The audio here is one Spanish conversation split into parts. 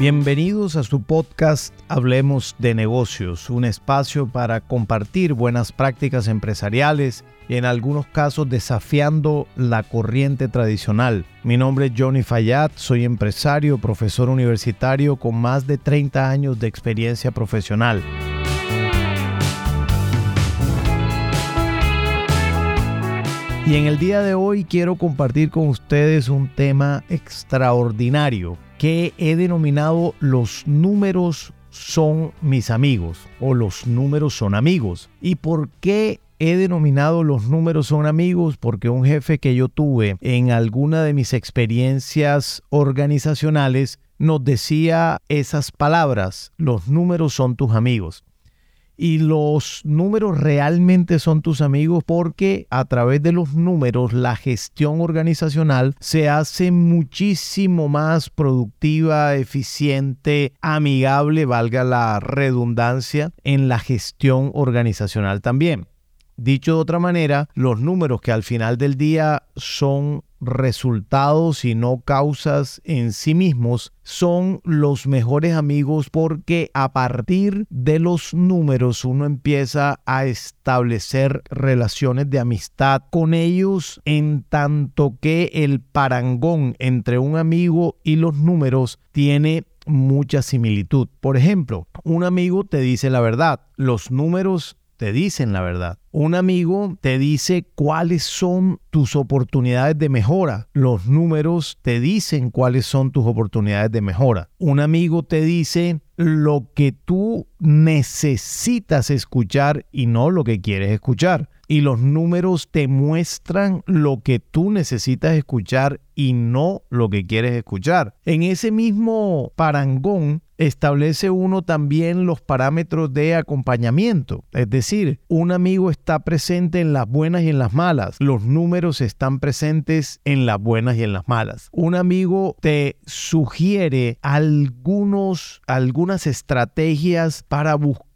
Bienvenidos a su podcast Hablemos de negocios, un espacio para compartir buenas prácticas empresariales y en algunos casos desafiando la corriente tradicional. Mi nombre es Johnny Fayad, soy empresario, profesor universitario con más de 30 años de experiencia profesional. Y en el día de hoy quiero compartir con ustedes un tema extraordinario que he denominado los números son mis amigos o los números son amigos. ¿Y por qué he denominado los números son amigos? Porque un jefe que yo tuve en alguna de mis experiencias organizacionales nos decía esas palabras, los números son tus amigos y los números realmente son tus amigos porque a través de los números la gestión organizacional se hace muchísimo más productiva, eficiente, amigable, valga la redundancia, en la gestión organizacional también. Dicho de otra manera, los números que al final del día son resultados y no causas en sí mismos son los mejores amigos porque a partir de los números uno empieza a establecer relaciones de amistad con ellos en tanto que el parangón entre un amigo y los números tiene mucha similitud. Por ejemplo, un amigo te dice la verdad, los números te dicen la verdad. Un amigo te dice cuáles son tus oportunidades de mejora. Los números te dicen cuáles son tus oportunidades de mejora. Un amigo te dice lo que tú necesitas escuchar y no lo que quieres escuchar. Y los números te muestran lo que tú necesitas escuchar y no lo que quieres escuchar. En ese mismo parangón establece uno también los parámetros de acompañamiento. Es decir, un amigo está presente en las buenas y en las malas. Los números están presentes en las buenas y en las malas. Un amigo te sugiere algunos, algunas estrategias para buscar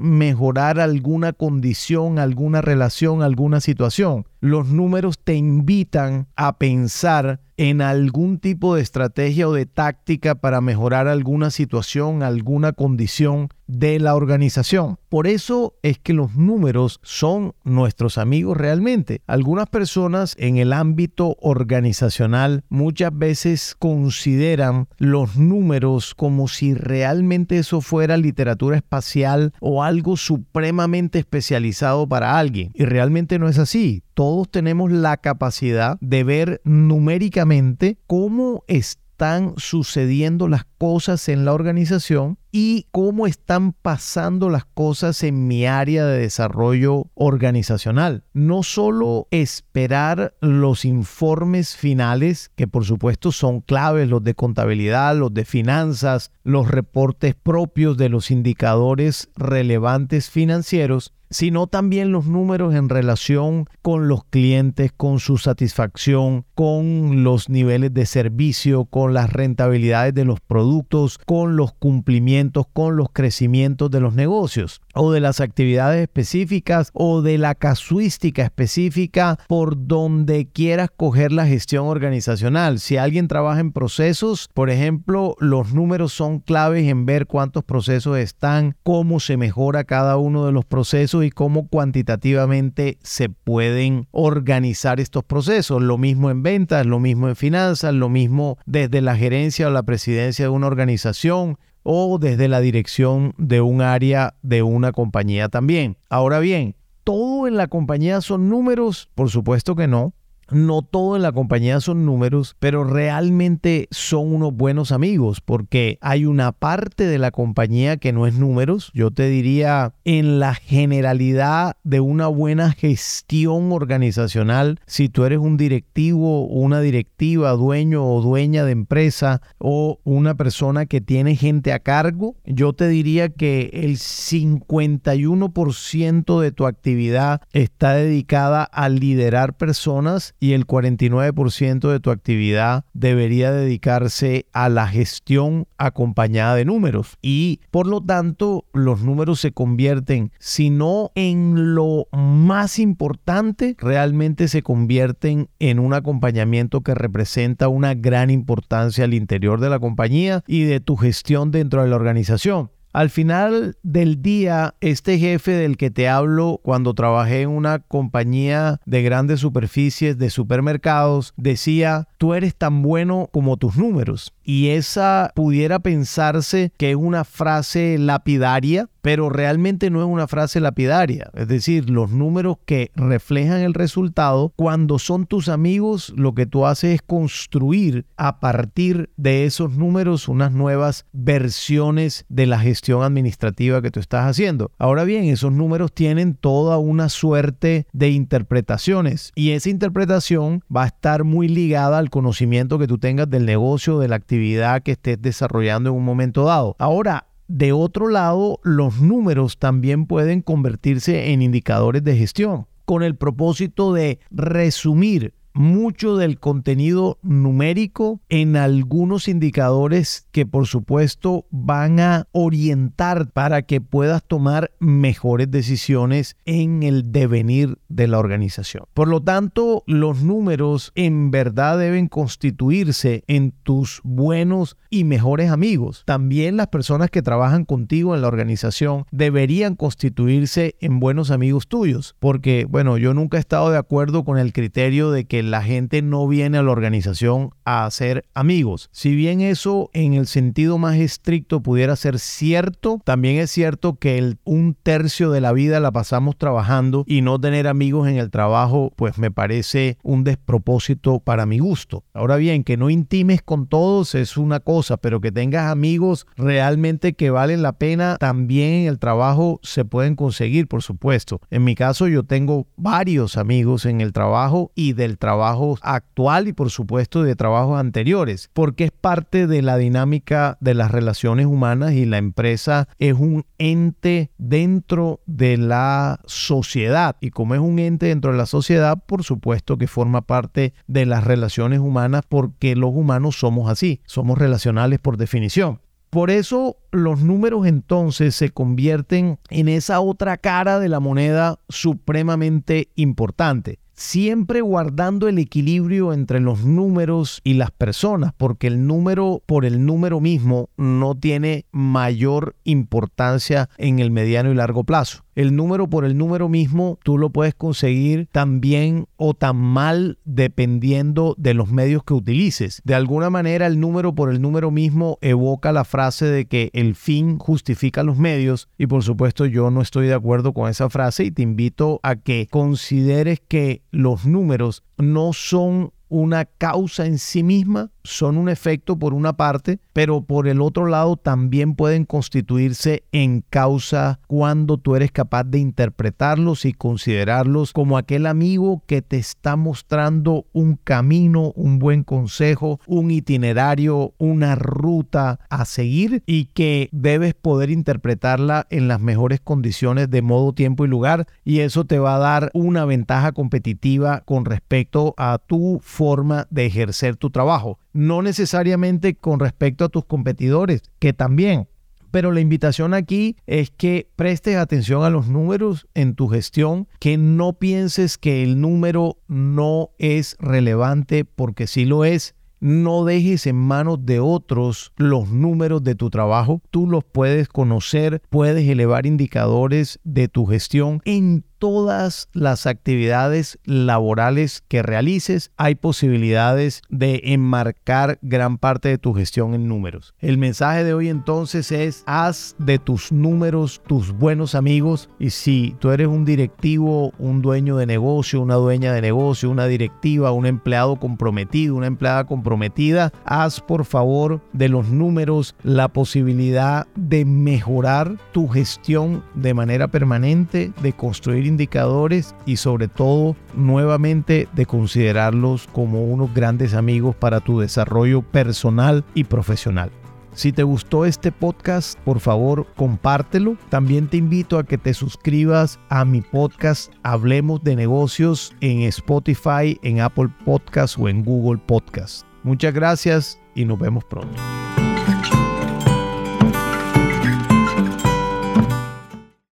mejorar alguna condición, alguna relación, alguna situación. Los números te invitan a pensar en algún tipo de estrategia o de táctica para mejorar alguna situación, alguna condición de la organización. Por eso es que los números son nuestros amigos realmente. Algunas personas en el ámbito organizacional muchas veces consideran los números como si realmente eso fuera literatura espacial o algo supremamente especializado para alguien. Y realmente no es así. Todos tenemos la capacidad de ver numéricamente cómo está están sucediendo las cosas en la organización y cómo están pasando las cosas en mi área de desarrollo organizacional. No solo esperar los informes finales, que por supuesto son claves, los de contabilidad, los de finanzas, los reportes propios de los indicadores relevantes financieros, sino también los números en relación con los clientes, con su satisfacción, con los niveles de servicio, con las rentabilidades de los productos, con los cumplimientos, con los crecimientos de los negocios o de las actividades específicas o de la casuística específica por donde quieras coger la gestión organizacional. Si alguien trabaja en procesos, por ejemplo, los números son claves en ver cuántos procesos están, cómo se mejora cada uno de los procesos y cómo cuantitativamente se pueden organizar estos procesos. Lo mismo en ventas, lo mismo en finanzas, lo mismo desde la gerencia o la presidencia de una organización o desde la dirección de un área de una compañía también. Ahora bien, ¿todo en la compañía son números? Por supuesto que no. No todo en la compañía son números, pero realmente son unos buenos amigos porque hay una parte de la compañía que no es números. Yo te diría en la generalidad de una buena gestión organizacional, si tú eres un directivo, una directiva, dueño o dueña de empresa o una persona que tiene gente a cargo, yo te diría que el 51% de tu actividad está dedicada a liderar personas y el 49% de tu actividad debería dedicarse a la gestión acompañada de números. Y por lo tanto, los números se convierten, si no en lo más importante, realmente se convierten en un acompañamiento que representa una gran importancia al interior de la compañía y de tu gestión dentro de la organización. Al final del día, este jefe del que te hablo cuando trabajé en una compañía de grandes superficies de supermercados decía, tú eres tan bueno como tus números. Y esa pudiera pensarse que es una frase lapidaria, pero realmente no es una frase lapidaria. Es decir, los números que reflejan el resultado, cuando son tus amigos, lo que tú haces es construir a partir de esos números unas nuevas versiones de la gestión administrativa que tú estás haciendo. Ahora bien, esos números tienen toda una suerte de interpretaciones y esa interpretación va a estar muy ligada al conocimiento que tú tengas del negocio, de la actividad que estés desarrollando en un momento dado. Ahora, de otro lado, los números también pueden convertirse en indicadores de gestión con el propósito de resumir mucho del contenido numérico en algunos indicadores que por supuesto van a orientar para que puedas tomar mejores decisiones en el devenir de la organización. Por lo tanto, los números en verdad deben constituirse en tus buenos y mejores amigos. También las personas que trabajan contigo en la organización deberían constituirse en buenos amigos tuyos, porque bueno, yo nunca he estado de acuerdo con el criterio de que la gente no viene a la organización a hacer amigos. Si bien eso en el sentido más estricto pudiera ser cierto, también es cierto que un tercio de la vida la pasamos trabajando y no tener amigos en el trabajo, pues me parece un despropósito para mi gusto. Ahora bien, que no intimes con todos es una cosa, pero que tengas amigos realmente que valen la pena, también en el trabajo se pueden conseguir, por supuesto. En mi caso yo tengo varios amigos en el trabajo y del trabajo actual y por supuesto de trabajos anteriores, porque es parte de la dinámica de las relaciones humanas y la empresa es un ente dentro de la sociedad y como es un ente dentro de la sociedad, por supuesto que forma parte de las relaciones humanas porque los humanos somos así, somos relacionales por definición. Por eso los números entonces se convierten en esa otra cara de la moneda supremamente importante siempre guardando el equilibrio entre los números y las personas, porque el número por el número mismo no tiene mayor importancia en el mediano y largo plazo el número por el número mismo tú lo puedes conseguir tan bien o tan mal dependiendo de los medios que utilices. De alguna manera el número por el número mismo evoca la frase de que el fin justifica los medios y por supuesto yo no estoy de acuerdo con esa frase y te invito a que consideres que los números no son una causa en sí misma, son un efecto por una parte, pero por el otro lado también pueden constituirse en causa cuando tú eres capaz de interpretarlos y considerarlos como aquel amigo que te está mostrando un camino, un buen consejo, un itinerario, una ruta a seguir y que debes poder interpretarla en las mejores condiciones de modo, tiempo y lugar. Y eso te va a dar una ventaja competitiva con respecto a tu forma de ejercer tu trabajo no necesariamente con respecto a tus competidores, que también. Pero la invitación aquí es que prestes atención a los números en tu gestión, que no pienses que el número no es relevante porque sí lo es. No dejes en manos de otros los números de tu trabajo. Tú los puedes conocer, puedes elevar indicadores de tu gestión en todas las actividades laborales que realices, hay posibilidades de enmarcar gran parte de tu gestión en números. El mensaje de hoy entonces es, haz de tus números tus buenos amigos y si tú eres un directivo, un dueño de negocio, una dueña de negocio, una directiva, un empleado comprometido, una empleada comprometida, haz por favor de los números la posibilidad de mejorar tu gestión de manera permanente, de construir indicadores y sobre todo nuevamente de considerarlos como unos grandes amigos para tu desarrollo personal y profesional. Si te gustó este podcast, por favor, compártelo. También te invito a que te suscribas a mi podcast Hablemos de negocios en Spotify, en Apple Podcast o en Google Podcast. Muchas gracias y nos vemos pronto.